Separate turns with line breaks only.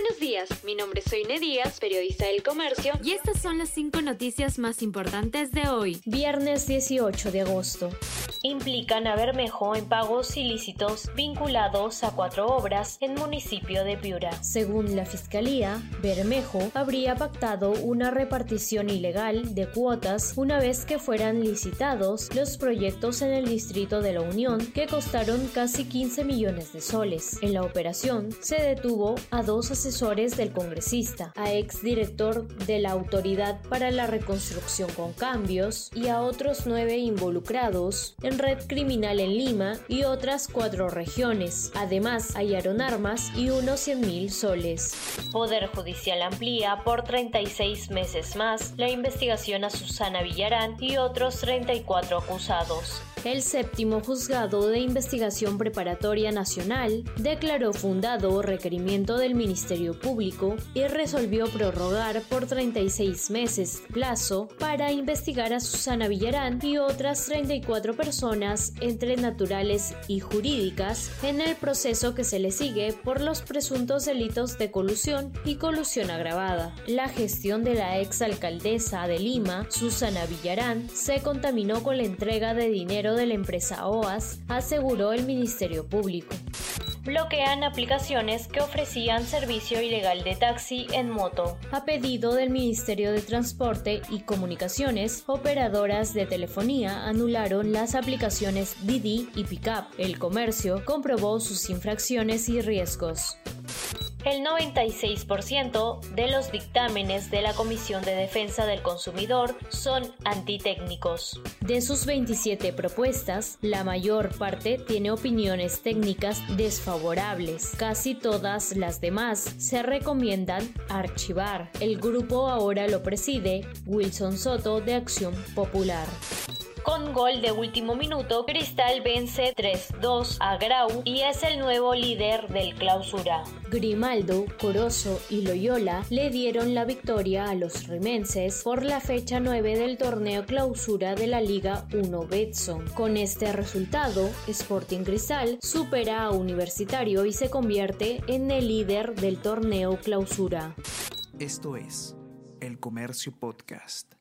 Buenos días, mi nombre es Soine Díaz, periodista del Comercio,
y estas son las cinco noticias más importantes de hoy,
viernes 18 de agosto implican a Bermejo en pagos ilícitos vinculados a cuatro obras en municipio de Piura. Según la Fiscalía, Bermejo habría pactado una repartición ilegal de cuotas una vez que fueran licitados los proyectos en el distrito de la Unión que costaron casi 15 millones de soles. En la operación se detuvo a dos asesores del congresista, a exdirector de la Autoridad para la Reconstrucción con Cambios y a otros nueve involucrados en red criminal en Lima y otras cuatro regiones. Además, hallaron armas y unos 100 mil soles. Poder Judicial amplía por 36 meses más la investigación a Susana Villarán y otros 34 acusados el séptimo juzgado de investigación preparatoria nacional declaró fundado requerimiento del Ministerio Público y resolvió prorrogar por 36 meses plazo para investigar a Susana Villarán y otras 34 personas entre naturales y jurídicas en el proceso que se le sigue por los presuntos delitos de colusión y colusión agravada. La gestión de la exalcaldesa de Lima, Susana Villarán, se contaminó con la entrega de dinero de la empresa OAS, aseguró el Ministerio Público. Bloquean aplicaciones que ofrecían servicio ilegal de taxi en moto. A pedido del Ministerio de Transporte y Comunicaciones, operadoras de telefonía anularon las aplicaciones Didi y Pickup. El comercio comprobó sus infracciones y riesgos el 96% de los dictámenes de la Comisión de Defensa del Consumidor son antitécnicos. De sus 27 propuestas, la mayor parte tiene opiniones técnicas desfavorables. Casi todas las demás se recomiendan archivar. El grupo ahora lo preside Wilson Soto de Acción Popular. Con gol de último minuto, Cristal vence 3-2 a Grau y es el nuevo líder del clausura. Grimaldo, Corozo y Loyola le dieron la victoria a los rimenses por la fecha 9 del torneo clausura de la Liga 1 Betson. Con este resultado, Sporting Cristal supera a Universitario y se convierte en el líder del torneo clausura.
Esto es El Comercio Podcast.